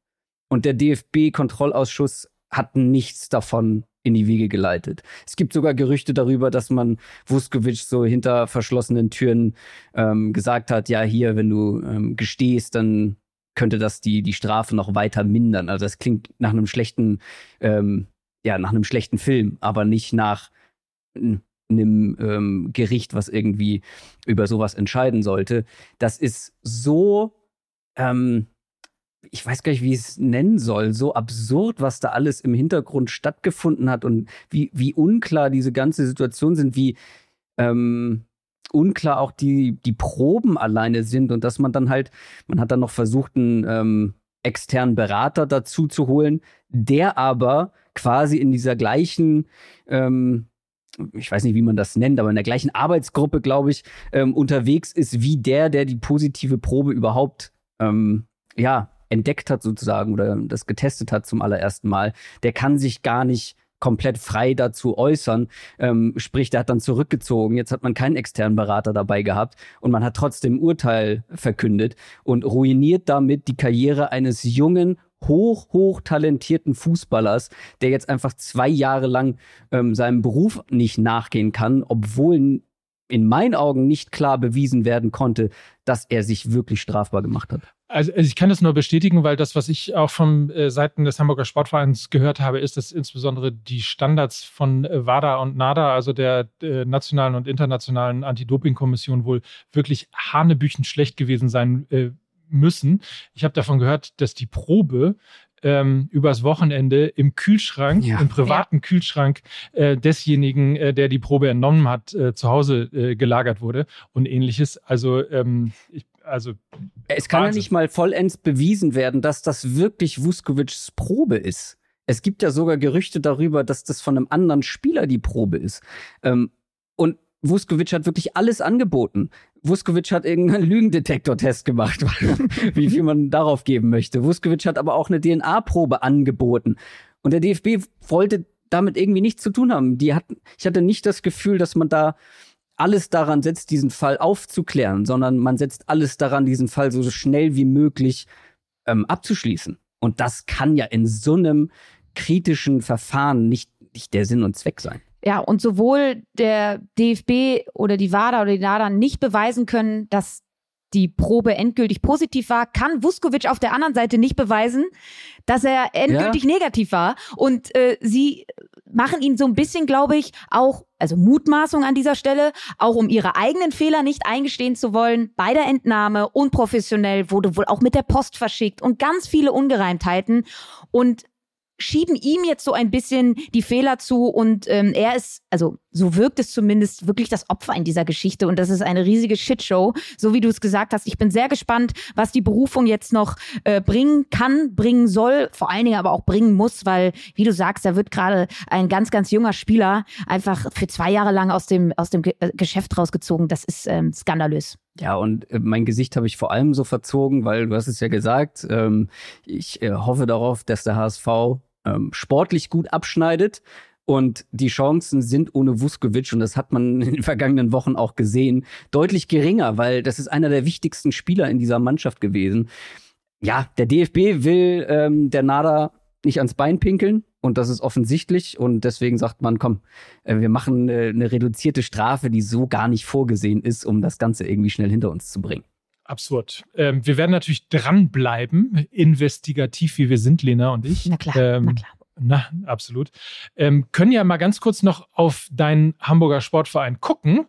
Und der DFB-Kontrollausschuss hat nichts davon in die Wege geleitet. Es gibt sogar Gerüchte darüber, dass man Vuskovic so hinter verschlossenen Türen ähm, gesagt hat, ja, hier, wenn du ähm, gestehst, dann könnte das die, die Strafe noch weiter mindern. Also es klingt nach einem schlechten, ähm, ja, nach einem schlechten Film, aber nicht nach einem ähm, Gericht, was irgendwie über sowas entscheiden sollte. Das ist so, ähm, ich weiß gar nicht, wie ich es nennen soll, so absurd, was da alles im Hintergrund stattgefunden hat und wie, wie unklar diese ganze Situation sind, wie ähm, unklar auch die, die Proben alleine sind und dass man dann halt, man hat dann noch versucht, einen ähm, externen Berater dazu zu holen, der aber quasi in dieser gleichen ähm, ich weiß nicht, wie man das nennt, aber in der gleichen Arbeitsgruppe, glaube ich, ähm, unterwegs ist wie der, der die positive Probe überhaupt ähm, ja, entdeckt hat sozusagen oder das getestet hat zum allerersten Mal, der kann sich gar nicht komplett frei dazu äußern. Ähm, sprich, der hat dann zurückgezogen. Jetzt hat man keinen externen Berater dabei gehabt und man hat trotzdem Urteil verkündet und ruiniert damit die Karriere eines jungen, hoch, hoch talentierten Fußballers, der jetzt einfach zwei Jahre lang ähm, seinem Beruf nicht nachgehen kann, obwohl in meinen Augen nicht klar bewiesen werden konnte, dass er sich wirklich strafbar gemacht hat. Also, also ich kann das nur bestätigen, weil das, was ich auch von äh, Seiten des Hamburger Sportvereins gehört habe, ist, dass insbesondere die Standards von äh, WADA und NADA, also der äh, nationalen und internationalen Anti-Doping-Kommission, wohl wirklich hanebüchen schlecht gewesen sein äh, müssen. Ich habe davon gehört, dass die Probe ähm, übers Wochenende im Kühlschrank, ja. im privaten ja. Kühlschrank äh, desjenigen, äh, der die Probe entnommen hat, äh, zu Hause äh, gelagert wurde und ähnliches. Also, ähm, ich, also es kann Wahnsinn. ja nicht mal vollends bewiesen werden, dass das wirklich Vuskovics Probe ist. Es gibt ja sogar Gerüchte darüber, dass das von einem anderen Spieler die Probe ist. Ähm, und Vuskovic hat wirklich alles angeboten. Vuskovic hat irgendeinen Lügendetektor-Test gemacht, wie viel man darauf geben möchte. Vuskovic hat aber auch eine DNA-Probe angeboten. Und der DFB wollte damit irgendwie nichts zu tun haben. Die hatten, ich hatte nicht das Gefühl, dass man da alles daran setzt, diesen Fall aufzuklären, sondern man setzt alles daran, diesen Fall so schnell wie möglich ähm, abzuschließen. Und das kann ja in so einem kritischen Verfahren nicht, nicht der Sinn und Zweck sein. Ja, und sowohl der DFB oder die WADA oder die NADA nicht beweisen können, dass die Probe endgültig positiv war, kann Vuskovic auf der anderen Seite nicht beweisen, dass er endgültig ja. negativ war. Und äh, sie machen ihn so ein bisschen, glaube ich, auch, also Mutmaßung an dieser Stelle, auch um ihre eigenen Fehler nicht eingestehen zu wollen. Bei der Entnahme unprofessionell wurde wohl auch mit der Post verschickt und ganz viele Ungereimtheiten. Und schieben ihm jetzt so ein bisschen die Fehler zu und ähm, er ist, also so wirkt es zumindest, wirklich das Opfer in dieser Geschichte und das ist eine riesige Shitshow, so wie du es gesagt hast. Ich bin sehr gespannt, was die Berufung jetzt noch äh, bringen kann, bringen soll, vor allen Dingen aber auch bringen muss, weil, wie du sagst, da wird gerade ein ganz, ganz junger Spieler einfach für zwei Jahre lang aus dem, aus dem äh, Geschäft rausgezogen. Das ist ähm, skandalös. Ja, und äh, mein Gesicht habe ich vor allem so verzogen, weil du hast es ja gesagt, ähm, ich äh, hoffe darauf, dass der HSV ähm, sportlich gut abschneidet. Und die Chancen sind ohne Vuskovic, und das hat man in den vergangenen Wochen auch gesehen, deutlich geringer, weil das ist einer der wichtigsten Spieler in dieser Mannschaft gewesen. Ja, der DFB will ähm, der Nada nicht ans Bein pinkeln. Und das ist offensichtlich. Und deswegen sagt man, komm, äh, wir machen äh, eine reduzierte Strafe, die so gar nicht vorgesehen ist, um das Ganze irgendwie schnell hinter uns zu bringen. Absurd. Ähm, wir werden natürlich dranbleiben, investigativ wie wir sind, Lena und ich. Na klar, ähm, na klar. Na, absolut. Ähm, können ja mal ganz kurz noch auf deinen Hamburger Sportverein gucken.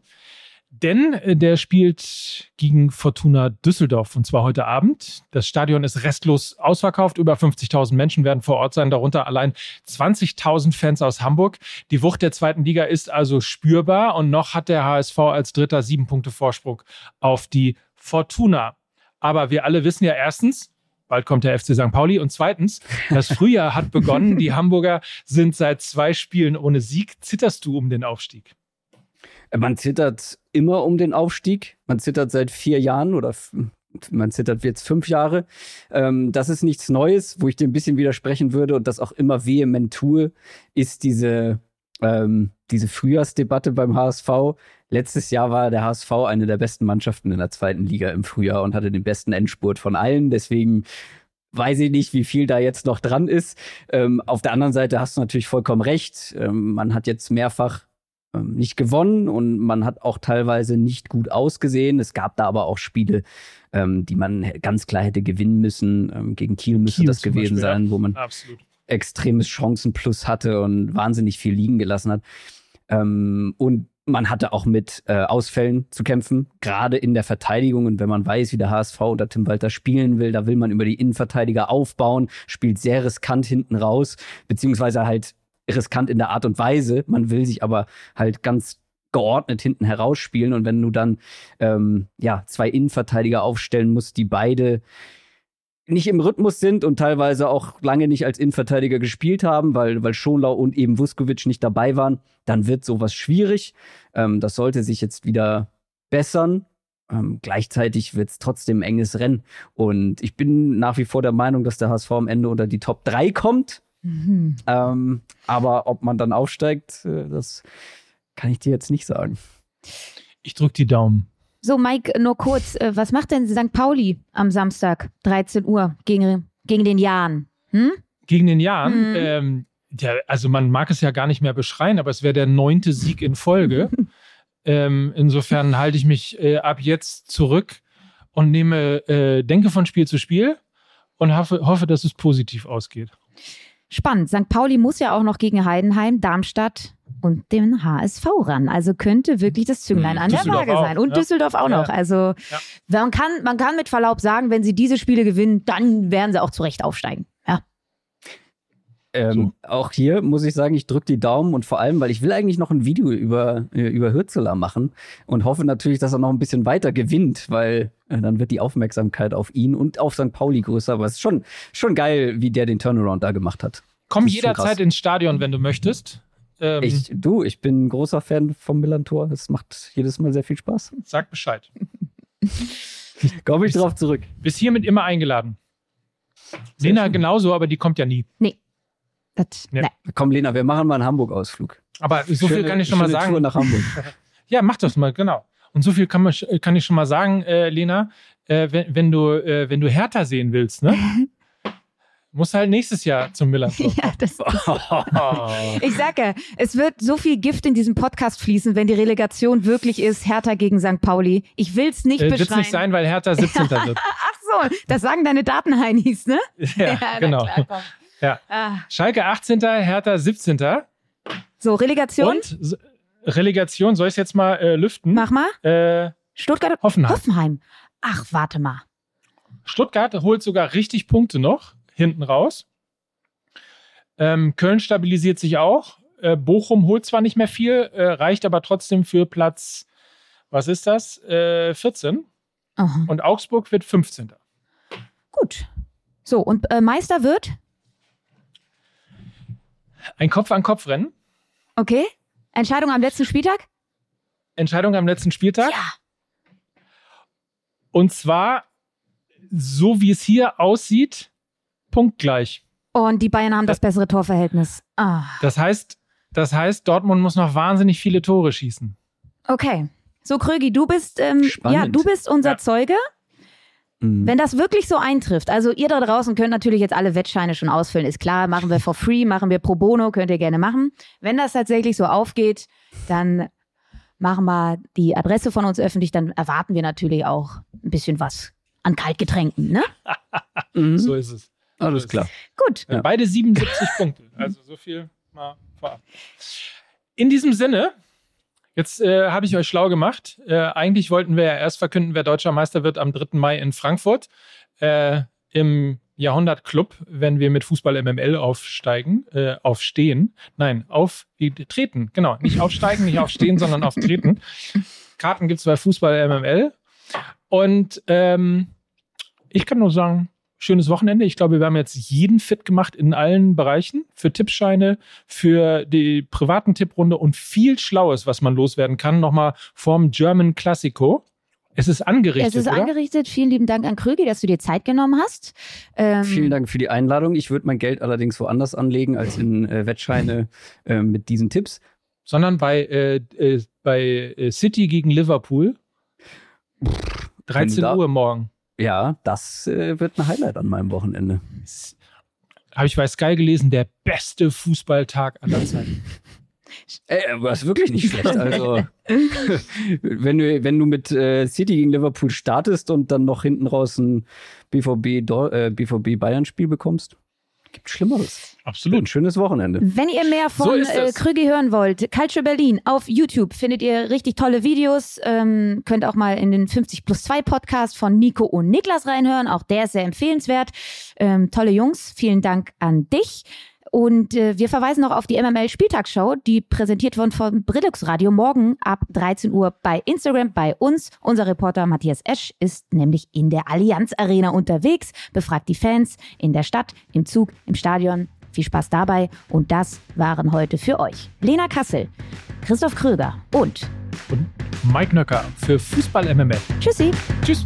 Denn äh, der spielt gegen Fortuna Düsseldorf und zwar heute Abend. Das Stadion ist restlos ausverkauft. Über 50.000 Menschen werden vor Ort sein, darunter allein 20.000 Fans aus Hamburg. Die Wucht der zweiten Liga ist also spürbar und noch hat der HSV als Dritter sieben Punkte Vorsprung auf die Fortuna. Aber wir alle wissen ja erstens, bald kommt der FC St. Pauli. Und zweitens, das Frühjahr hat begonnen. Die Hamburger sind seit zwei Spielen ohne Sieg. Zitterst du um den Aufstieg? Man zittert immer um den Aufstieg. Man zittert seit vier Jahren oder man zittert jetzt fünf Jahre. Ähm, das ist nichts Neues, wo ich dir ein bisschen widersprechen würde und das auch immer vehement tue, ist diese, ähm, diese Frühjahrsdebatte beim HSV. Letztes Jahr war der HSV eine der besten Mannschaften in der zweiten Liga im Frühjahr und hatte den besten Endspurt von allen. Deswegen weiß ich nicht, wie viel da jetzt noch dran ist. Ähm, auf der anderen Seite hast du natürlich vollkommen recht. Ähm, man hat jetzt mehrfach ähm, nicht gewonnen und man hat auch teilweise nicht gut ausgesehen. Es gab da aber auch Spiele, ähm, die man ganz klar hätte gewinnen müssen. Ähm, gegen Kiel müsste Kiel das gewesen Beispiel, sein, wo man Absolut. Extremes Chancenplus hatte und wahnsinnig viel liegen gelassen hat. Ähm, und man hatte auch mit äh, Ausfällen zu kämpfen, gerade in der Verteidigung. Und wenn man weiß, wie der HSV unter Tim Walter spielen will, da will man über die Innenverteidiger aufbauen, spielt sehr riskant hinten raus, beziehungsweise halt riskant in der Art und Weise. Man will sich aber halt ganz geordnet hinten herausspielen. Und wenn du dann ähm, ja zwei Innenverteidiger aufstellen musst, die beide nicht im Rhythmus sind und teilweise auch lange nicht als Innenverteidiger gespielt haben, weil, weil Schonlau und eben Vuskovic nicht dabei waren, dann wird sowas schwierig. Ähm, das sollte sich jetzt wieder bessern. Ähm, gleichzeitig wird es trotzdem ein enges Rennen. Und ich bin nach wie vor der Meinung, dass der HSV am Ende unter die Top 3 kommt. Mhm. Ähm, aber ob man dann aufsteigt, äh, das kann ich dir jetzt nicht sagen. Ich drücke die Daumen. So, Mike, nur kurz. Äh, was macht denn St. Pauli am Samstag, 13 Uhr, gegen, gegen den Jan? Hm? Gegen den Jan? Mhm. Ähm, ja, also man mag es ja gar nicht mehr beschreien, aber es wäre der neunte Sieg in Folge. ähm, insofern halte ich mich äh, ab jetzt zurück und nehme, äh, denke von Spiel zu Spiel und hoffe, hoffe, dass es positiv ausgeht. Spannend. St. Pauli muss ja auch noch gegen Heidenheim, Darmstadt und den HSV ran. Also könnte wirklich das Zünglein an der Waage sein. Und ja. Düsseldorf auch noch. Also ja. man, kann, man kann mit Verlaub sagen, wenn sie diese Spiele gewinnen, dann werden sie auch zu Recht aufsteigen. Ja. Ähm, so. Auch hier muss ich sagen, ich drücke die Daumen und vor allem, weil ich will eigentlich noch ein Video über, äh, über Hürzeler machen und hoffe natürlich, dass er noch ein bisschen weiter gewinnt, weil äh, dann wird die Aufmerksamkeit auf ihn und auf St. Pauli größer. Aber es ist schon, schon geil, wie der den Turnaround da gemacht hat. Komm jederzeit ins Stadion, wenn du möchtest. Ähm, ich, du, ich bin ein großer Fan vom Millantor. Es macht jedes Mal sehr viel Spaß. Sag Bescheid. Komme ich drauf zurück. Bist hiermit immer eingeladen. Sehr Lena schön. genauso, aber die kommt ja nie. Nee. Das, nee. Komm, Lena, wir machen mal einen Hamburg-Ausflug. Aber so schöne, viel kann ich schon mal sagen. Tour nach Hamburg. ja, mach das mal, genau. Und so viel kann, man, kann ich schon mal sagen, äh, Lena, äh, wenn, wenn, du, äh, wenn du Hertha sehen willst, ne? Muss halt nächstes Jahr zum Miller. Ja, das ist ich sage, es wird so viel Gift in diesem Podcast fließen, wenn die Relegation wirklich ist, Hertha gegen St. Pauli. Ich will es nicht äh, beschreiben. Wird nicht sein, weil Hertha 17. wird. Ach so, das sagen deine Datenheinis, ne? Ja, ja genau. Klar, ja. Ah. Schalke 18., Hertha 17. So, Relegation? Und Relegation, soll ich es jetzt mal äh, lüften? Mach mal. Äh, Stuttgart, Hoffenheim. Hoffenheim. Ach, warte mal. Stuttgart holt sogar richtig Punkte noch hinten raus. Ähm, Köln stabilisiert sich auch. Äh, Bochum holt zwar nicht mehr viel, äh, reicht aber trotzdem für Platz, was ist das? Äh, 14. Aha. Und Augsburg wird 15. Gut. So, und äh, Meister wird? Ein Kopf-an-Kopf-Rennen. Okay. Entscheidung am letzten Spieltag? Entscheidung am letzten Spieltag? Ja. Und zwar, so wie es hier aussieht, punktgleich. Und die Bayern haben das, das bessere Torverhältnis. Ah. Das heißt, das heißt, Dortmund muss noch wahnsinnig viele Tore schießen. Okay. So, Krögi, du bist, ähm, ja, du bist unser ja. Zeuge. Mhm. Wenn das wirklich so eintrifft, also ihr da draußen könnt natürlich jetzt alle Wettscheine schon ausfüllen, ist klar, machen wir for free, machen wir pro bono, könnt ihr gerne machen. Wenn das tatsächlich so aufgeht, dann machen wir die Adresse von uns öffentlich, dann erwarten wir natürlich auch ein bisschen was an Kaltgetränken, ne? mhm. So ist es. Alles klar. Gut. Ja. Beide 77 Punkte. Also so viel mal vorab. In diesem Sinne, jetzt äh, habe ich euch schlau gemacht. Äh, eigentlich wollten wir ja erst verkünden, wer deutscher Meister wird am 3. Mai in Frankfurt. Äh, Im Jahrhundertclub, wenn wir mit Fußball MML aufsteigen, äh, aufstehen. Nein, auftreten. Genau, nicht aufsteigen, nicht aufstehen, sondern auftreten. Karten gibt es bei Fußball MML. Und ähm, ich kann nur sagen, schönes Wochenende. Ich glaube, wir haben jetzt jeden fit gemacht in allen Bereichen. Für Tippscheine, für die privaten Tipprunde und viel Schlaues, was man loswerden kann. Nochmal vorm German Classico. Es ist angerichtet. Es ist oder? angerichtet. Vielen lieben Dank an Krügi, dass du dir Zeit genommen hast. Ähm, Vielen Dank für die Einladung. Ich würde mein Geld allerdings woanders anlegen als in äh, Wettscheine äh, mit diesen Tipps. Sondern bei, äh, äh bei äh, City gegen Liverpool. 13 da, Uhr morgen. Ja, das äh, wird ein Highlight an meinem Wochenende. Habe ich bei Sky gelesen, der beste Fußballtag aller Zeiten. Ey, aber ist wirklich nicht schlecht. Also, wenn du, wenn du mit äh, City gegen Liverpool startest und dann noch hinten raus ein BVB, äh, BVB Bayern-Spiel bekommst, gibt Schlimmeres. Absolut. Ein schönes Wochenende. Wenn ihr mehr von so äh, Krügi hören wollt, Culture Berlin auf YouTube findet ihr richtig tolle Videos. Ähm, könnt auch mal in den 50 plus 2 Podcast von Nico und Niklas reinhören. Auch der ist sehr empfehlenswert. Ähm, tolle Jungs. Vielen Dank an dich. Und äh, wir verweisen noch auf die MML Spieltagsshow, die präsentiert wird von Brillux Radio morgen ab 13 Uhr bei Instagram bei uns. Unser Reporter Matthias Esch ist nämlich in der Allianz Arena unterwegs, befragt die Fans in der Stadt, im Zug, im Stadion. Viel Spaß dabei und das waren heute für euch Lena Kassel, Christoph Kröger und, und Mike Nöcker für Fußball MML. Tschüssi. Tschüss.